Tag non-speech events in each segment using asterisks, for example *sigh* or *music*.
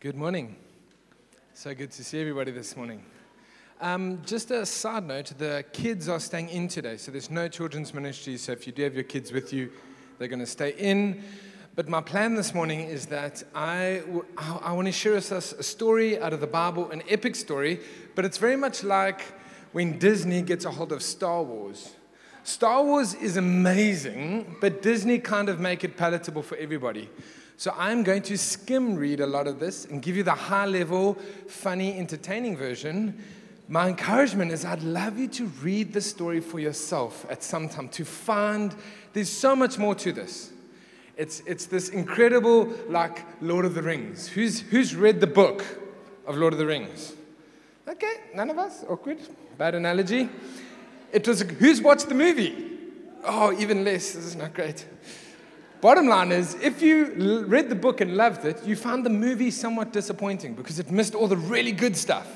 Good morning. So good to see everybody this morning. Um, just a side note the kids are staying in today, so there's no children's ministry. So if you do have your kids with you, they're going to stay in. But my plan this morning is that I, w- I, want to share with us a story out of the Bible, an epic story, but it's very much like when Disney gets a hold of Star Wars. Star Wars is amazing, but Disney kind of make it palatable for everybody. So I'm going to skim read a lot of this and give you the high level, funny, entertaining version. My encouragement is I'd love you to read the story for yourself at some time to find there's so much more to this. It's, it's this incredible, like Lord of the Rings. Who's, who's read the book of Lord of the Rings? Okay, none of us? Awkward. Bad analogy. It was, who's watched the movie? Oh, even less. This is not great. Bottom line is, if you read the book and loved it, you found the movie somewhat disappointing because it missed all the really good stuff.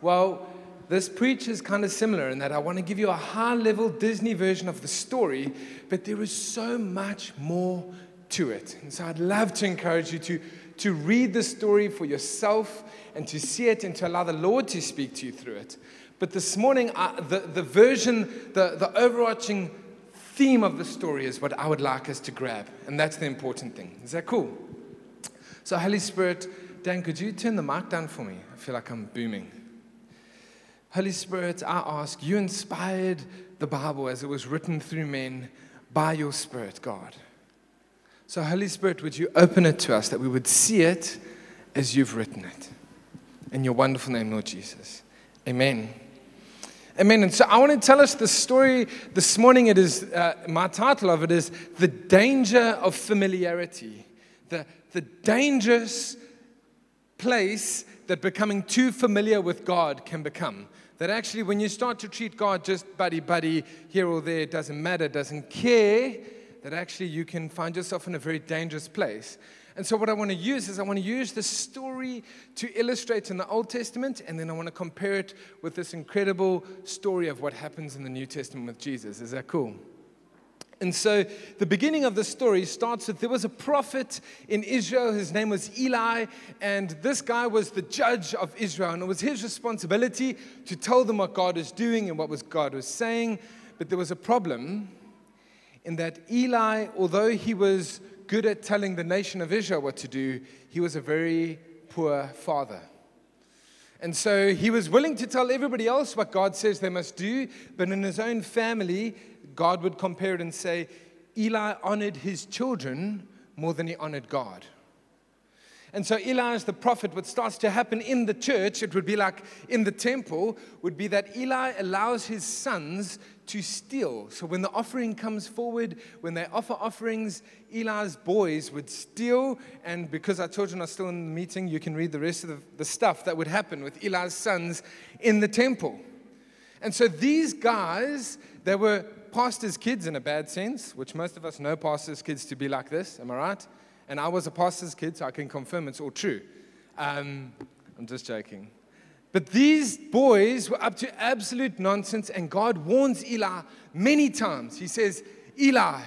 Well, this preach is kind of similar in that I want to give you a high level Disney version of the story, but there is so much more to it. And so I'd love to encourage you to, to read the story for yourself and to see it and to allow the Lord to speak to you through it. But this morning, I, the, the version, the, the overarching theme of the story is what I would like us to grab. And that's the important thing. Is that cool? So, Holy Spirit, Dan, could you turn the mic down for me? I feel like I'm booming. Holy Spirit, I ask, you inspired the Bible as it was written through men by your Spirit, God. So, Holy Spirit, would you open it to us that we would see it as you've written it? In your wonderful name, Lord Jesus. Amen. Amen. And so I want to tell us the story this morning. It is uh, my title of it is the danger of familiarity, the the dangerous place that becoming too familiar with God can become. That actually, when you start to treat God just buddy buddy here or there, doesn't matter, doesn't care. That actually you can find yourself in a very dangerous place. And so, what I want to use is I want to use the story to illustrate in the Old Testament, and then I want to compare it with this incredible story of what happens in the New Testament with Jesus. Is that cool? And so, the beginning of the story starts with there was a prophet in Israel. His name was Eli, and this guy was the judge of Israel. And it was his responsibility to tell them what God was doing and what was God was saying. But there was a problem in that Eli, although he was good at telling the nation of Israel what to do, he was a very poor father. And so he was willing to tell everybody else what God says they must do, but in his own family, God would compare it and say, Eli honored his children more than he honored God. And so Eli as the prophet, what starts to happen in the church, it would be like in the temple, would be that Eli allows his sons to steal. So when the offering comes forward, when they offer offerings, Eli's boys would steal. And because our children are still in the meeting, you can read the rest of the, the stuff that would happen with Eli's sons in the temple. And so these guys, they were pastors' kids in a bad sense, which most of us know pastors' kids to be like this. Am I right? And I was a pastor's kid, so I can confirm it's all true. Um, I'm just joking. But these boys were up to absolute nonsense, and God warns Eli many times. He says, Eli,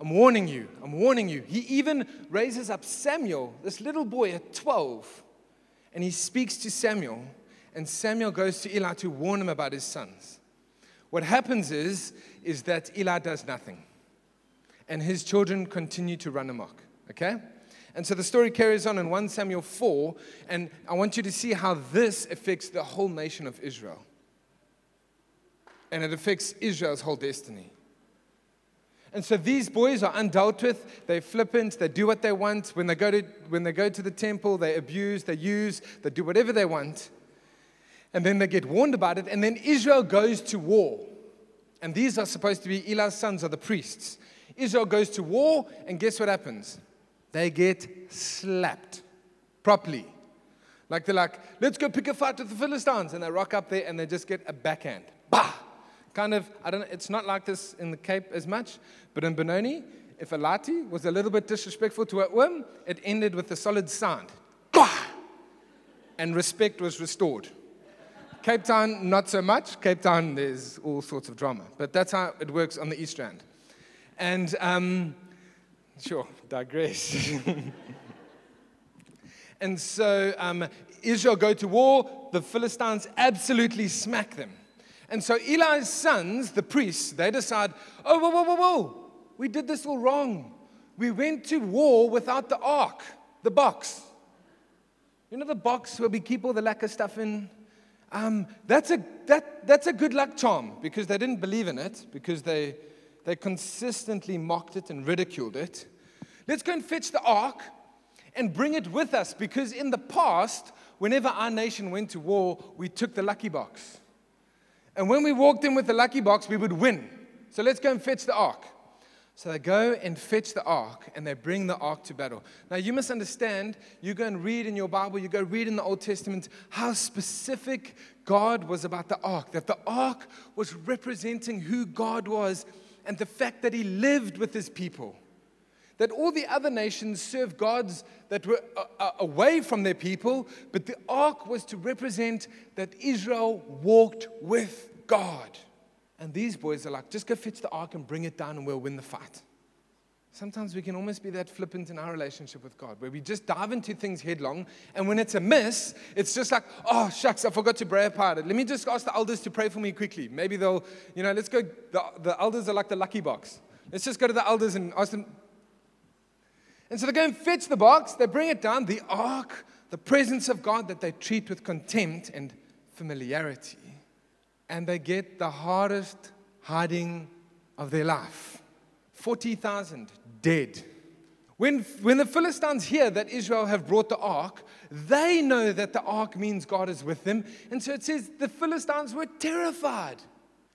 I'm warning you, I'm warning you. He even raises up Samuel, this little boy at 12, and he speaks to Samuel, and Samuel goes to Eli to warn him about his sons. What happens is, is that Eli does nothing, and his children continue to run amok. Okay? And so the story carries on in 1 Samuel 4, and I want you to see how this affects the whole nation of Israel. And it affects Israel's whole destiny. And so these boys are undealt with. They're flippant. They do what they want. When they, go to, when they go to the temple, they abuse, they use, they do whatever they want. And then they get warned about it. And then Israel goes to war. And these are supposed to be Eli's sons, are the priests. Israel goes to war, and guess what happens? They get slapped properly. Like they're like, let's go pick a fight with the Philistines. And they rock up there and they just get a backhand. Bah! Kind of, I don't know, it's not like this in the Cape as much, but in Benoni, if a lati was a little bit disrespectful to a worm, it ended with a solid sound. Bah! And respect was restored. Cape Town, not so much. Cape Town, there's all sorts of drama. But that's how it works on the East Rand. And um, Sure, digress. *laughs* And so um, Israel go to war. The Philistines absolutely smack them. And so Eli's sons, the priests, they decide, oh, whoa, whoa, whoa, whoa. We did this all wrong. We went to war without the ark, the box. You know the box where we keep all the lacquer stuff in? Um, that's, a, that, that's a good luck charm because they didn't believe in it, because they, they consistently mocked it and ridiculed it. Let's go and fetch the ark and bring it with us because in the past, whenever our nation went to war, we took the lucky box. And when we walked in with the lucky box, we would win. So let's go and fetch the ark. So they go and fetch the ark and they bring the ark to battle. Now, you must understand, you go and read in your Bible, you go read in the Old Testament how specific God was about the ark, that the ark was representing who God was and the fact that He lived with His people. That all the other nations served gods that were uh, uh, away from their people, but the ark was to represent that Israel walked with God. And these boys are like, just go fetch the ark and bring it down and we'll win the fight. Sometimes we can almost be that flippant in our relationship with God, where we just dive into things headlong, and when it's a miss, it's just like, oh, shucks, I forgot to pray about it. Let me just ask the elders to pray for me quickly. Maybe they'll, you know, let's go. The, the elders are like the lucky box. Let's just go to the elders and ask them. And so they go and fetch the box, they bring it down, the ark, the presence of God that they treat with contempt and familiarity and they get the hardest hiding of their life 40,000 dead. When, when the Philistines hear that Israel have brought the ark, they know that the ark means God is with them. And so it says the Philistines were terrified.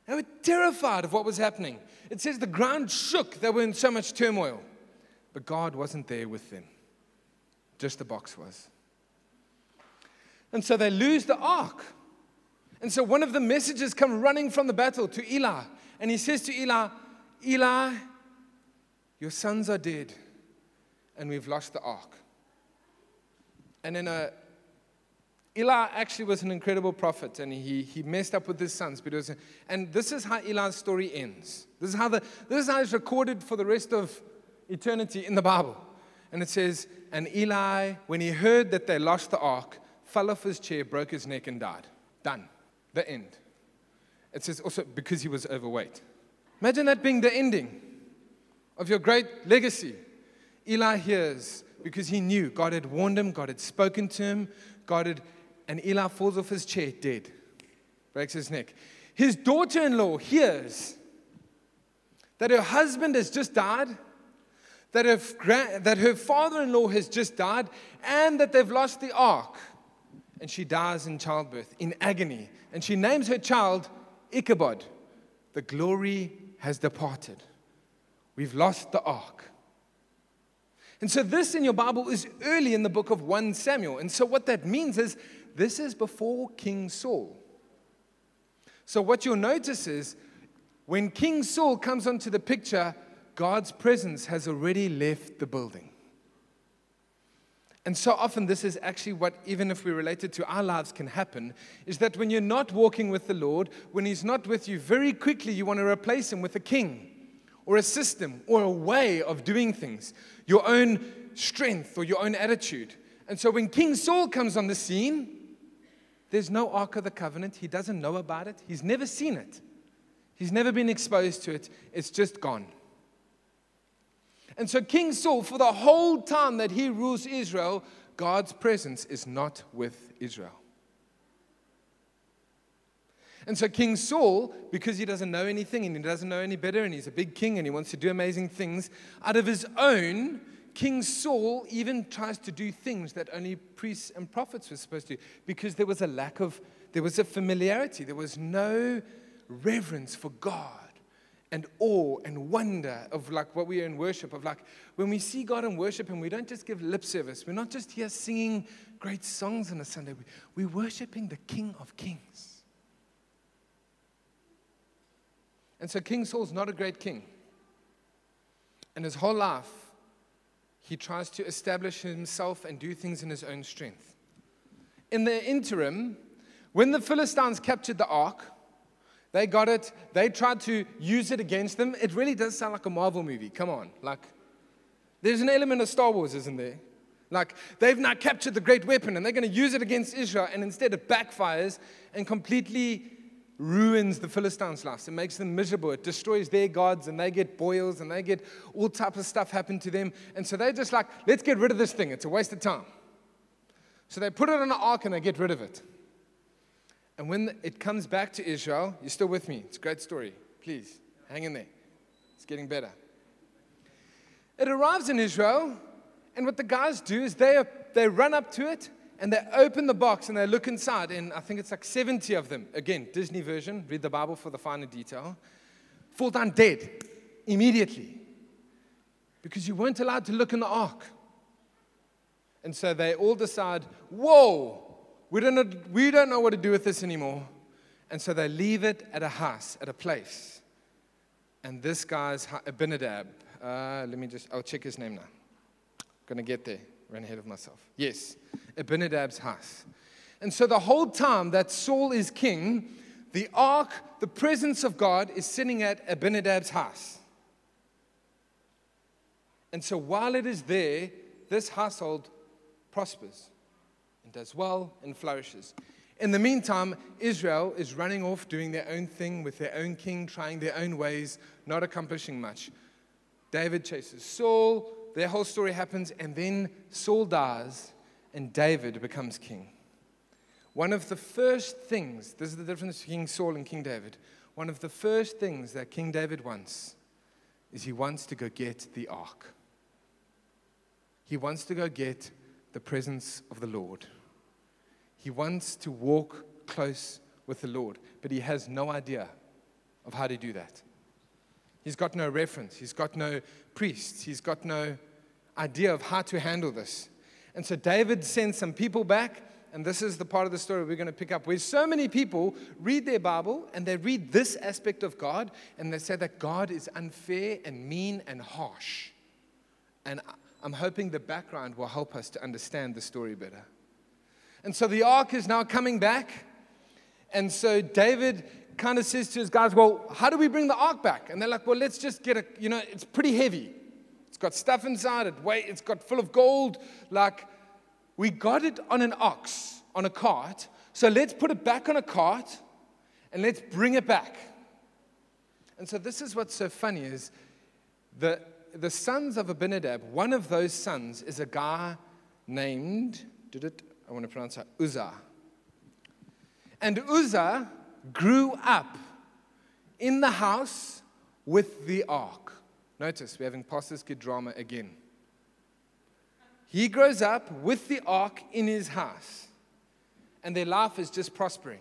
They were terrified of what was happening. It says the ground shook, they were in so much turmoil. But God wasn't there with them, just the box was. And so they lose the ark. And so one of the messages come running from the battle to Eli. And he says to Eli, Eli, your sons are dead, and we've lost the ark. And then uh, Eli actually was an incredible prophet, and he, he messed up with his sons. Was, and this is how Eli's story ends. This is, how the, this is how it's recorded for the rest of eternity in the Bible. And it says, And Eli, when he heard that they lost the ark, fell off his chair, broke his neck, and died. Done the end. It says also because he was overweight. Imagine that being the ending of your great legacy. Eli hears because he knew God had warned him, God had spoken to him, God had, and Eli falls off his chair dead, breaks his neck. His daughter in law hears that her husband has just died, that her, that her father in law has just died, and that they've lost the ark and she dies in childbirth in agony. And she names her child Ichabod. The glory has departed. We've lost the ark. And so, this in your Bible is early in the book of 1 Samuel. And so, what that means is this is before King Saul. So, what you'll notice is when King Saul comes onto the picture, God's presence has already left the building. And so often, this is actually what, even if we relate it to our lives, can happen is that when you're not walking with the Lord, when He's not with you, very quickly you want to replace Him with a king or a system or a way of doing things, your own strength or your own attitude. And so when King Saul comes on the scene, there's no Ark of the Covenant. He doesn't know about it, he's never seen it, he's never been exposed to it. It's just gone. And so, King Saul, for the whole time that he rules Israel, God's presence is not with Israel. And so, King Saul, because he doesn't know anything and he doesn't know any better, and he's a big king and he wants to do amazing things, out of his own, King Saul even tries to do things that only priests and prophets were supposed to do because there was a lack of, there was a familiarity, there was no reverence for God and awe and wonder of like what we are in worship of. Like when we see God in worship and we don't just give lip service we're not just here singing great songs on a Sunday. We're worshiping the King of Kings and so King Saul's not a great king and his whole life he tries to establish himself and do things in his own strength in the interim when the Philistines captured the ark they got it. They tried to use it against them. It really does sound like a Marvel movie. Come on. Like, there's an element of Star Wars, isn't there? Like they've now captured the great weapon and they're going to use it against Israel, and instead it backfires and completely ruins the Philistines' lives. It makes them miserable. It destroys their gods, and they get boils and they get all type of stuff happen to them. And so they're just like, let's get rid of this thing. It's a waste of time. So they put it on an ark and they get rid of it. And when it comes back to Israel, you're still with me. It's a great story. Please, hang in there. It's getting better. It arrives in Israel, and what the guys do is they, they run up to it and they open the box and they look inside. And I think it's like 70 of them. Again, Disney version, read the Bible for the finer detail. Fall down dead immediately because you weren't allowed to look in the ark. And so they all decide, whoa, we don't, know, we don't know what to do with this anymore. And so they leave it at a house, at a place. And this guy's Abinadab. Uh, let me just, I'll check his name now. Gonna get there. Ran ahead of myself. Yes, Abinadab's house. And so the whole time that Saul is king, the ark, the presence of God, is sitting at Abinadab's house. And so while it is there, this household prospers and does well and flourishes. In the meantime, Israel is running off doing their own thing with their own king, trying their own ways, not accomplishing much. David chases Saul, their whole story happens, and then Saul dies and David becomes king. One of the first things, this is the difference between King Saul and King David. One of the first things that King David wants is he wants to go get the ark. He wants to go get the presence of the Lord. He wants to walk close with the Lord, but he has no idea of how to do that. He's got no reference, he's got no priests, he's got no idea of how to handle this. And so David sends some people back, and this is the part of the story we're going to pick up where so many people read their Bible and they read this aspect of God and they say that God is unfair and mean and harsh. And I'm hoping the background will help us to understand the story better. And so the ark is now coming back. And so David kind of says to his guys, Well, how do we bring the ark back? And they're like, Well, let's just get a, you know, it's pretty heavy. It's got stuff inside it. Wait, it's got full of gold. Like, we got it on an ox, on a cart. So let's put it back on a cart and let's bring it back. And so this is what's so funny is the, the sons of Abinadab, one of those sons is a guy named, did it, I want to pronounce it, Uzzah. And Uzzah grew up in the house with the ark. Notice we're having pastors kid drama again. He grows up with the ark in his house, and their life is just prospering.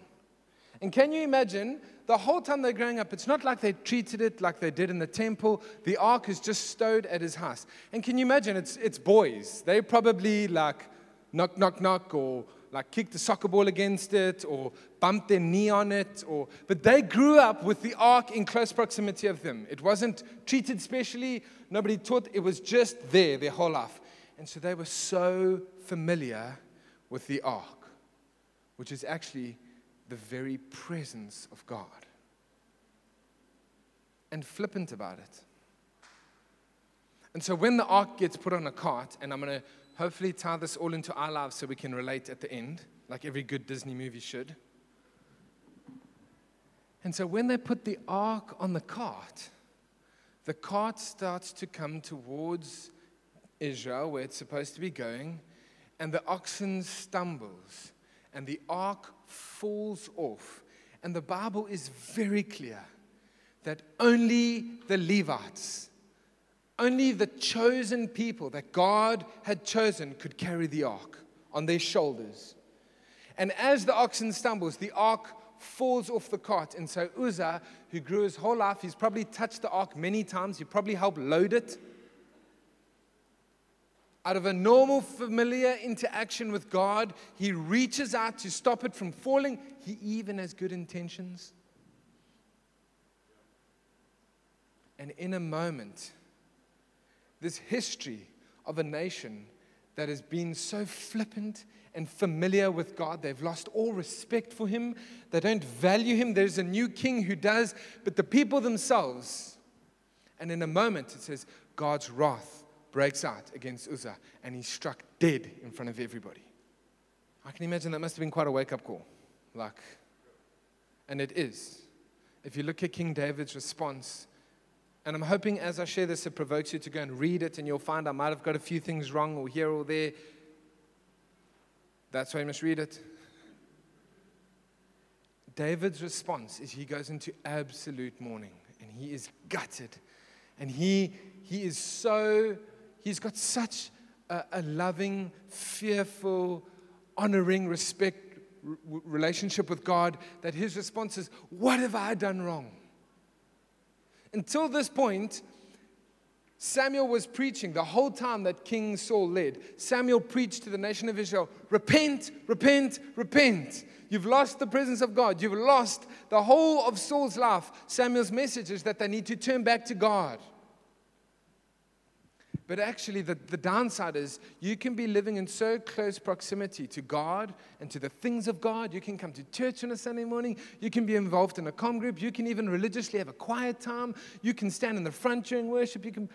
And can you imagine the whole time they're growing up, it's not like they treated it like they did in the temple. The ark is just stowed at his house. And can you imagine it's, it's boys? They probably like knock, knock, knock, or like kicked the soccer ball against it, or bumped their knee on it. Or, but they grew up with the ark in close proximity of them. It wasn't treated specially, nobody taught, it was just there their whole life. And so they were so familiar with the ark, which is actually the very presence of God. And flippant about it. And so when the ark gets put on a cart, and I'm going to hopefully tie this all into our lives so we can relate at the end, like every good Disney movie should. And so when they put the ark on the cart, the cart starts to come towards Israel, where it's supposed to be going, and the oxen stumbles, and the ark falls off. And the Bible is very clear that only the Levites, only the chosen people that God had chosen could carry the ark on their shoulders. And as the oxen stumbles, the ark falls off the cart. And so Uzzah, who grew his whole life, he's probably touched the ark many times. He probably helped load it out of a normal, familiar interaction with God, he reaches out to stop it from falling. He even has good intentions. And in a moment, this history of a nation that has been so flippant and familiar with God, they've lost all respect for Him. They don't value Him. There's a new king who does, but the people themselves, and in a moment, it says, God's wrath breaks out against Uzzah and he's struck dead in front of everybody. I can imagine that must have been quite a wake up call. Like, and it is. If you look at King David's response, and I'm hoping as I share this, it provokes you to go and read it, and you'll find I might have got a few things wrong or here or there. That's why you must read it. David's response is he goes into absolute mourning and he is gutted. And he, he is so, he's got such a, a loving, fearful, honoring, respect relationship with God that his response is, What have I done wrong? Until this point, Samuel was preaching the whole time that King Saul led. Samuel preached to the nation of Israel repent, repent, repent. You've lost the presence of God. You've lost the whole of Saul's life. Samuel's message is that they need to turn back to God. But actually, the, the downside is you can be living in so close proximity to God and to the things of God. You can come to church on a Sunday morning. You can be involved in a com group. You can even religiously have a quiet time. You can stand in the front during worship. You can.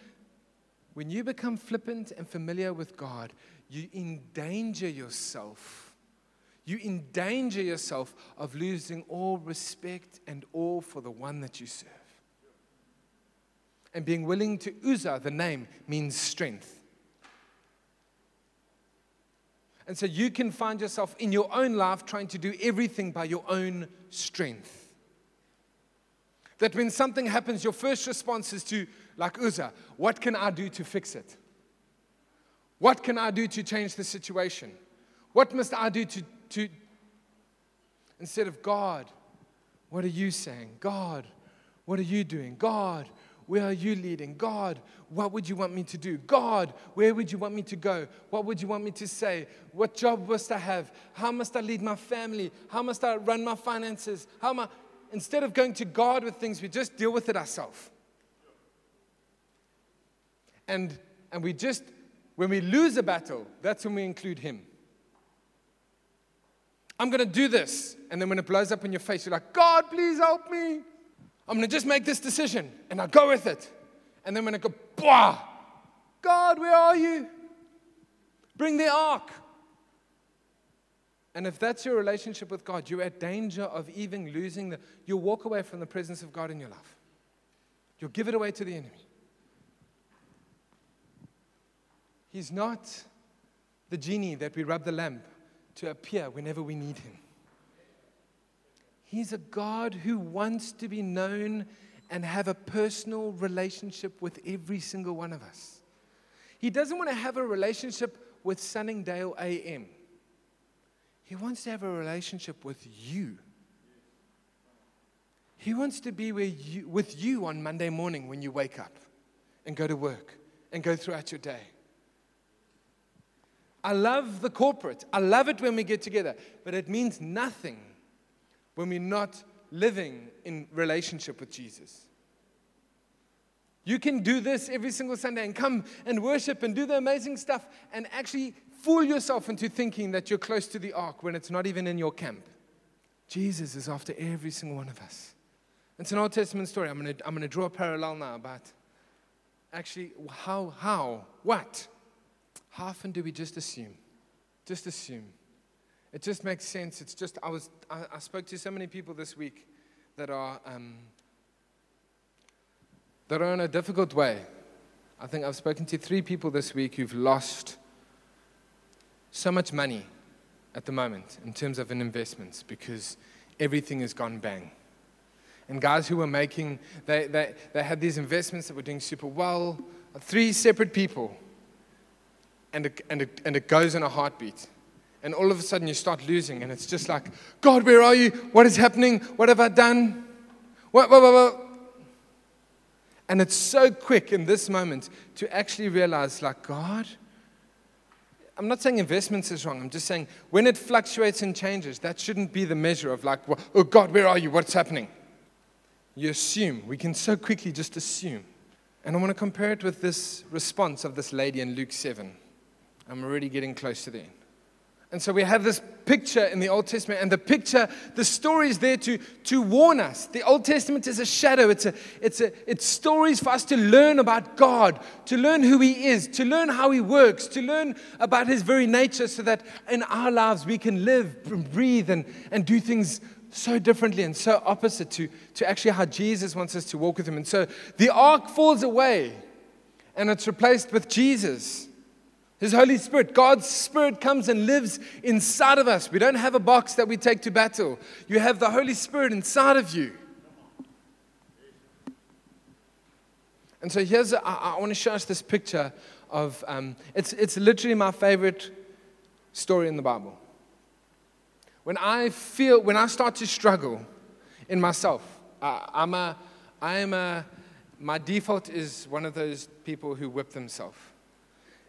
When you become flippant and familiar with God, you endanger yourself. You endanger yourself of losing all respect and awe for the one that you serve. And being willing to Uzzah, the name, means strength. And so you can find yourself in your own life trying to do everything by your own strength. That when something happens, your first response is to, like Uzzah, what can I do to fix it? What can I do to change the situation? What must I do to, to instead of God, what are you saying? God, what are you doing? God, where are you leading? God, what would you want me to do? God, where would you want me to go? What would you want me to say? What job must I have? How must I lead my family? How must I run my finances? How am I? Instead of going to God with things, we just deal with it ourselves. And, and we just, when we lose a battle, that's when we include Him. I'm going to do this. And then when it blows up in your face, you're like, God, please help me. I'm going to just make this decision and I'll go with it. And then when I go, bah, God, where are you? Bring the ark. And if that's your relationship with God, you're at danger of even losing the, you'll walk away from the presence of God in your life. You'll give it away to the enemy. He's not the genie that we rub the lamp to appear whenever we need him. He's a God who wants to be known and have a personal relationship with every single one of us. He doesn't want to have a relationship with Sunningdale AM. He wants to have a relationship with you. He wants to be you, with you on Monday morning when you wake up and go to work and go throughout your day. I love the corporate. I love it when we get together, but it means nothing when we're not living in relationship with Jesus. You can do this every single Sunday and come and worship and do the amazing stuff and actually fool yourself into thinking that you're close to the ark when it's not even in your camp. Jesus is after every single one of us. It's an Old Testament story. I'm going to I'm going to draw a parallel now about actually how, how, what? How often do we just assume? Just assume. It just makes sense. It's just, I, was, I, I spoke to so many people this week that are, um, that are in a difficult way. I think I've spoken to three people this week who've lost so much money at the moment in terms of an investments because everything has gone bang. And guys who were making, they, they, they had these investments that were doing super well, three separate people, and it, and it, and it goes in a heartbeat and all of a sudden you start losing, and it's just like, God, where are you? What is happening? What have I done? What, what, what, what? And it's so quick in this moment to actually realize, like, God, I'm not saying investments is wrong. I'm just saying when it fluctuates and changes, that shouldn't be the measure of, like, oh, God, where are you? What's happening? You assume. We can so quickly just assume. And I want to compare it with this response of this lady in Luke 7. I'm already getting close to the end. And so we have this picture in the Old Testament, and the picture, the story is there to, to warn us. The Old Testament is a shadow, it's, a, it's, a, it's stories for us to learn about God, to learn who He is, to learn how He works, to learn about His very nature, so that in our lives we can live and breathe and, and do things so differently and so opposite to, to actually how Jesus wants us to walk with Him. And so the ark falls away, and it's replaced with Jesus. His Holy Spirit, God's Spirit comes and lives inside of us. We don't have a box that we take to battle. You have the Holy Spirit inside of you. And so here's, a, I, I want to show us this picture of, um, it's, it's literally my favorite story in the Bible. When I feel, when I start to struggle in myself, I'm a, I am a, my default is one of those people who whip themselves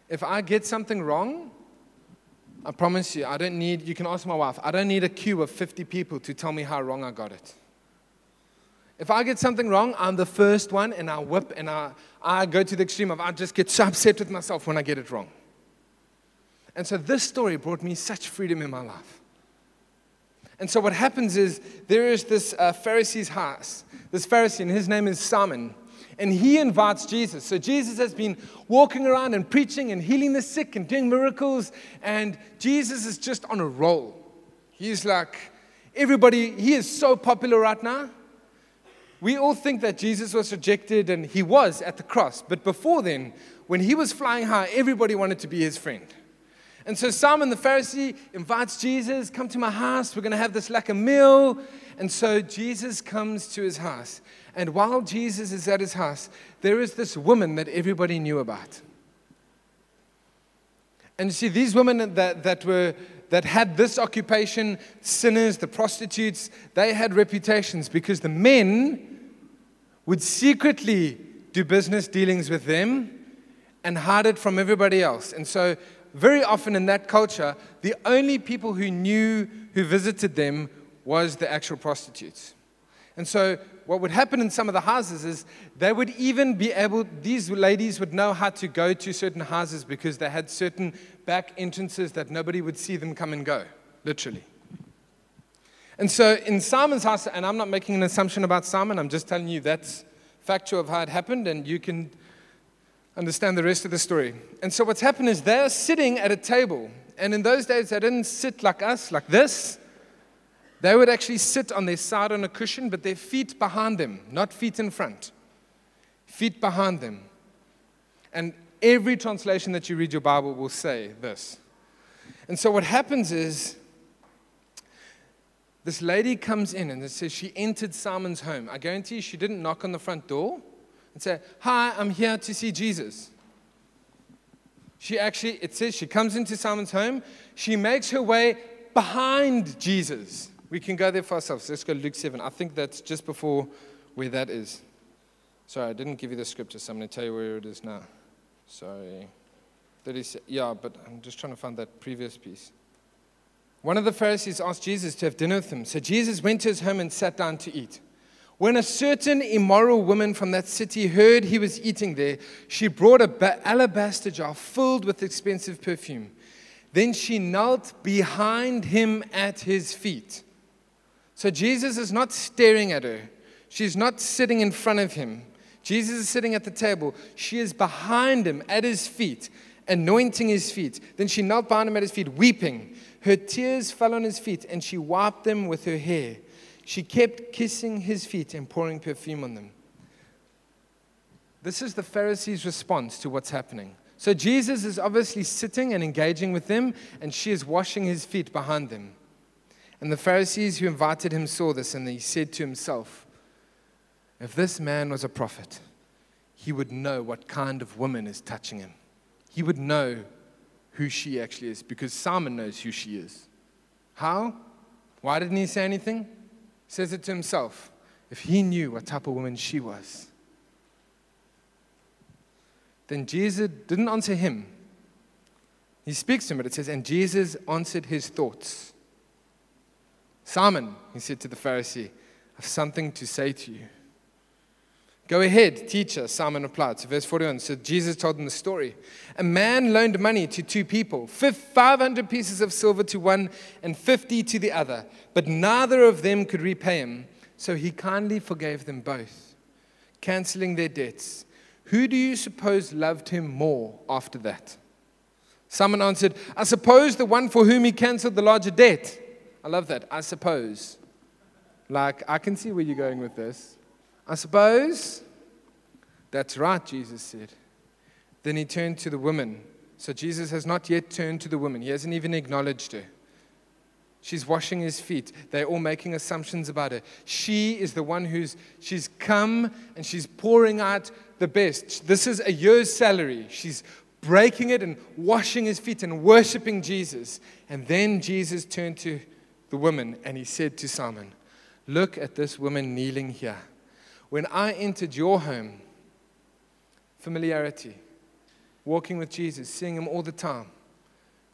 if I get something wrong, I promise you, I don't need, you can ask my wife, I don't need a queue of 50 people to tell me how wrong I got it. If I get something wrong, I'm the first one and I whip and I, I go to the extreme of I just get so upset with myself when I get it wrong. And so this story brought me such freedom in my life. And so what happens is there is this uh, Pharisee's house, this Pharisee, and his name is Simon and he invites Jesus. So Jesus has been walking around and preaching and healing the sick and doing miracles, and Jesus is just on a roll. He's like, everybody, he is so popular right now. We all think that Jesus was rejected, and he was at the cross. But before then, when he was flying high, everybody wanted to be his friend. And so Simon the Pharisee invites Jesus, come to my house. We're going to have this like a meal. And so Jesus comes to his house. And while Jesus is at his house, there is this woman that everybody knew about. And you see, these women that, that were that had this occupation, sinners, the prostitutes, they had reputations because the men would secretly do business dealings with them and hide it from everybody else. And so, very often in that culture, the only people who knew who visited them was the actual prostitutes. And so, what would happen in some of the houses is they would even be able, these ladies would know how to go to certain houses because they had certain back entrances that nobody would see them come and go, literally. And so, in Simon's house, and I'm not making an assumption about Simon, I'm just telling you that's factual of how it happened, and you can understand the rest of the story. And so, what's happened is they're sitting at a table, and in those days, they didn't sit like us, like this they would actually sit on their side on a cushion, but their feet behind them, not feet in front, feet behind them. And every translation that you read your Bible will say this. And so what happens is this lady comes in and it says she entered Simon's home. I guarantee you she didn't knock on the front door and say, Hi, I'm here to see Jesus. She actually, it says she comes into Simon's home, she makes her way behind Jesus. We can go there for ourselves. Let's go to Luke 7. I think that's just before where that is. Sorry, I didn't give you the scripture, so I'm going to tell you where it is now. Sorry. That is, yeah, but I'm just trying to find that previous piece. One of the Pharisees asked Jesus to have dinner with him. So Jesus went to his home and sat down to eat. When a certain immoral woman from that city heard he was eating there, she brought a alabaster jar filled with expensive perfume. Then she knelt behind him at his feet so Jesus is not staring at her. She's not sitting in front of him. Jesus is sitting at the table. She is behind him at his feet, anointing his feet. Then she knelt behind him at his feet, weeping. Her tears fell on his feet, and she wiped them with her hair. She kept kissing his feet and pouring perfume on them. This is the Pharisees' response to what's happening. So Jesus is obviously sitting and engaging with them, and she is washing his feet behind them. And the Pharisees who invited him saw this, and he said to himself, If this man was a prophet, he would know what kind of woman is touching him. He would know who she actually is because Simon knows who she is. How? Why didn't he say anything? He says it to himself. If he knew what type of woman she was, then Jesus didn't answer him. He speaks to him, but it says, and Jesus answered his thoughts. Simon, he said to the Pharisee, I have something to say to you. Go ahead, teacher, Simon replied. So, verse 41. So, Jesus told them the story. A man loaned money to two people 500 pieces of silver to one and 50 to the other, but neither of them could repay him. So, he kindly forgave them both, canceling their debts. Who do you suppose loved him more after that? Simon answered, I suppose the one for whom he canceled the larger debt. I love that. I suppose. Like, I can see where you're going with this. I suppose. That's right, Jesus said. Then he turned to the woman. So Jesus has not yet turned to the woman, he hasn't even acknowledged her. She's washing his feet. They're all making assumptions about her. She is the one who's she's come and she's pouring out the best. This is a year's salary. She's breaking it and washing his feet and worshiping Jesus. And then Jesus turned to the woman and he said to Simon, Look at this woman kneeling here. When I entered your home, familiarity, walking with Jesus, seeing him all the time,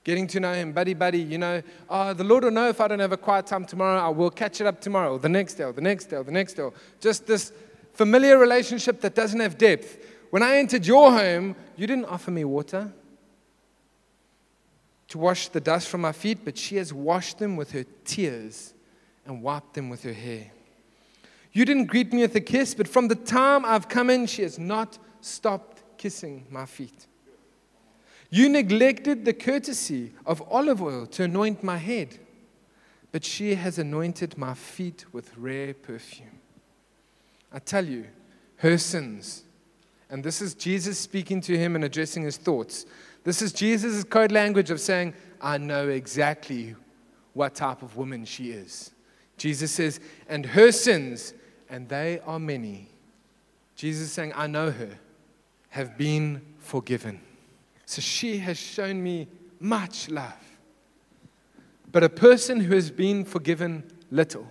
getting to know him, buddy, buddy, you know, oh, the Lord will know if I don't have a quiet time tomorrow, I will catch it up tomorrow, or the next day, or the next day, or the next day. Just this familiar relationship that doesn't have depth. When I entered your home, you didn't offer me water to wash the dust from my feet, but she has washed them with her tears and wiped them with her hair. You didn't greet me with a kiss, but from the time I've come in, she has not stopped kissing my feet. You neglected the courtesy of olive oil to anoint my head, but she has anointed my feet with rare perfume. I tell you, her sins, and this is Jesus speaking to him and addressing his thoughts. This is Jesus' code language of saying, I know exactly what type of woman she is. Jesus says, and her sins and they are many. Jesus is saying, I know her, have been forgiven. So she has shown me much love. But a person who has been forgiven little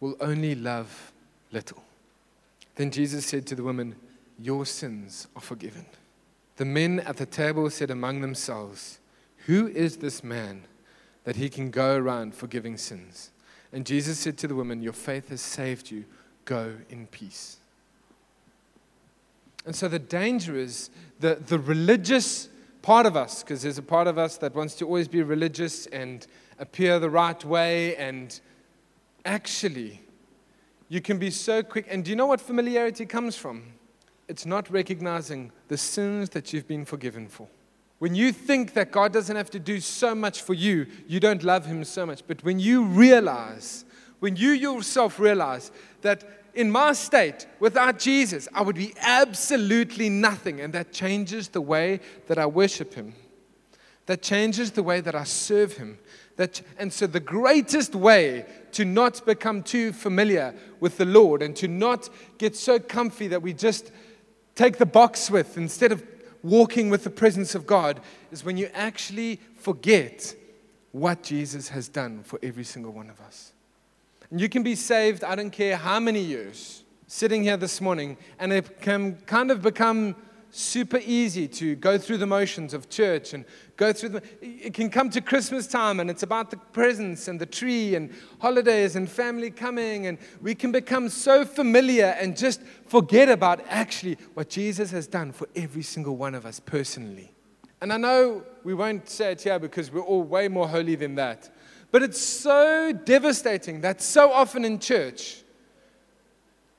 will only love little. Then Jesus said to the woman, Your sins are forgiven. The men at the table said among themselves, Who is this man that he can go around forgiving sins? And Jesus said to the woman, Your faith has saved you. Go in peace. And so the danger is the, the religious part of us, because there's a part of us that wants to always be religious and appear the right way. And actually, you can be so quick. And do you know what familiarity comes from? It's not recognizing the sins that you've been forgiven for. When you think that God doesn't have to do so much for you, you don't love Him so much. But when you realize, when you yourself realize that in my state, without Jesus, I would be absolutely nothing, and that changes the way that I worship Him. That changes the way that I serve Him. That, and so, the greatest way to not become too familiar with the Lord and to not get so comfy that we just take the box with instead of walking with the presence of God is when you actually forget what Jesus has done for every single one of us. And you can be saved, I don't care how many years, sitting here this morning, and it can kind of become super easy to go through the motions of church and go through the. It can come to Christmas time and it's about the presents and the tree and holidays and family coming, and we can become so familiar and just forget about actually what Jesus has done for every single one of us personally. And I know we won't say it here because we're all way more holy than that, but it's so devastating that so often in church,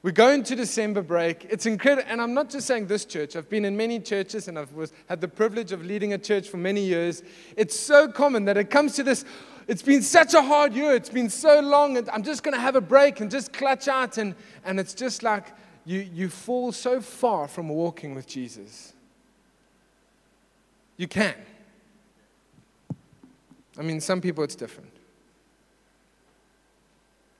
we go into December break. It's incredible. And I'm not just saying this church. I've been in many churches and I've was, had the privilege of leading a church for many years. It's so common that it comes to this. It's been such a hard year. It's been so long. And I'm just going to have a break and just clutch out. And, and it's just like you, you fall so far from walking with Jesus. You can. I mean, some people it's different.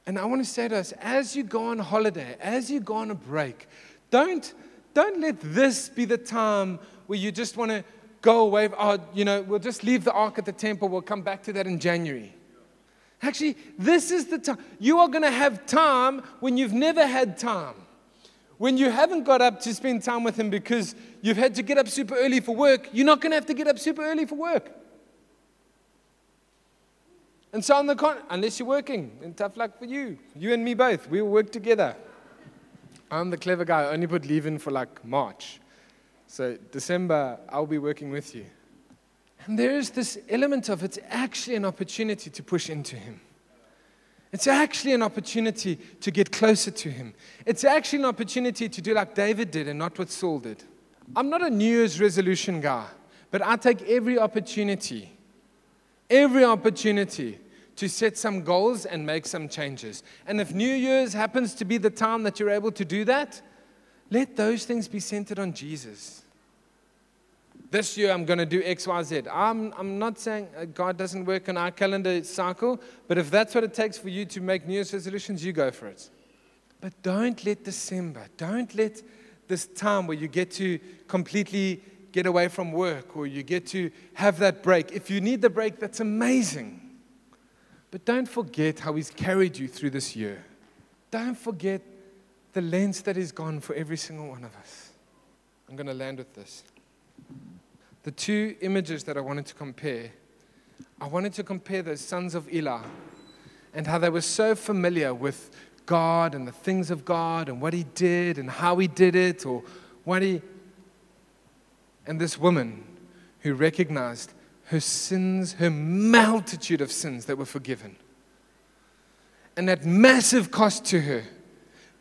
And I want to say to us, as you go on holiday, as you go on a break, don't, don't let this be the time where you just want to go away. Oh, you know, we'll just leave the ark at the temple. We'll come back to that in January. Actually, this is the time. You are going to have time when you've never had time. When you haven't got up to spend time with Him because you've had to get up super early for work, you're not going to have to get up super early for work. And so on the con, unless you're working, and tough luck for you. You and me both. We will work together. I'm the clever guy. I only put leave in for like March. So, December, I'll be working with you. And there is this element of it's actually an opportunity to push into Him. It's actually an opportunity to get closer to Him. It's actually an opportunity to do like David did and not what Saul did. I'm not a New Year's resolution guy, but I take every opportunity, every opportunity to set some goals and make some changes. And if New Year's happens to be the time that you're able to do that, let those things be centered on Jesus. This year I'm going to do X, Y, Z. I'm, I'm not saying uh, God doesn't work on our calendar cycle, but if that's what it takes for you to make New Year's resolutions, you go for it. But don't let December, don't let this time where you get to completely get away from work or you get to have that break. If you need the break, that's amazing. But don't forget how He's carried you through this year. Don't forget the lens that is gone for every single one of us. I'm going to land with this. The two images that I wanted to compare, I wanted to compare those sons of Eli and how they were so familiar with God and the things of God and what He did and how He did it or what He. And this woman who recognized her sins, her multitude of sins that were forgiven. And at massive cost to her,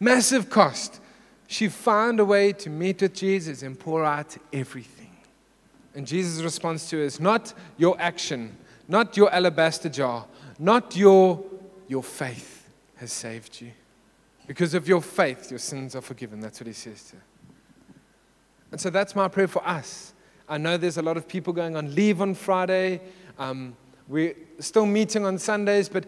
massive cost, she found a way to meet with Jesus and pour out everything. And Jesus' response to her is not your action, not your alabaster jar, not your, your faith has saved you. Because of your faith, your sins are forgiven. That's what he says to her. And so that's my prayer for us I know there's a lot of people going on leave on Friday. Um, we're still meeting on Sundays, but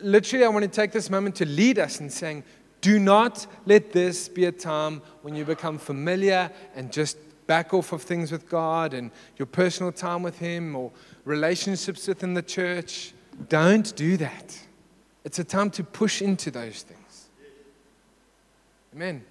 literally, I want to take this moment to lead us in saying, do not let this be a time when you become familiar and just back off of things with God and your personal time with Him or relationships within the church. Don't do that. It's a time to push into those things. Amen.